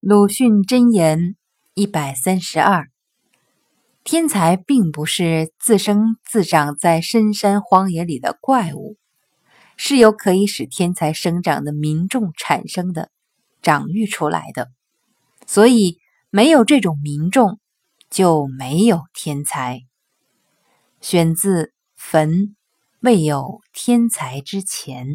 鲁迅箴言一百三十二：天才并不是自生自长在深山荒野里的怪物，是由可以使天才生长的民众产生的、长育出来的。所以，没有这种民众，就没有天才。选自《坟未有天才之前》。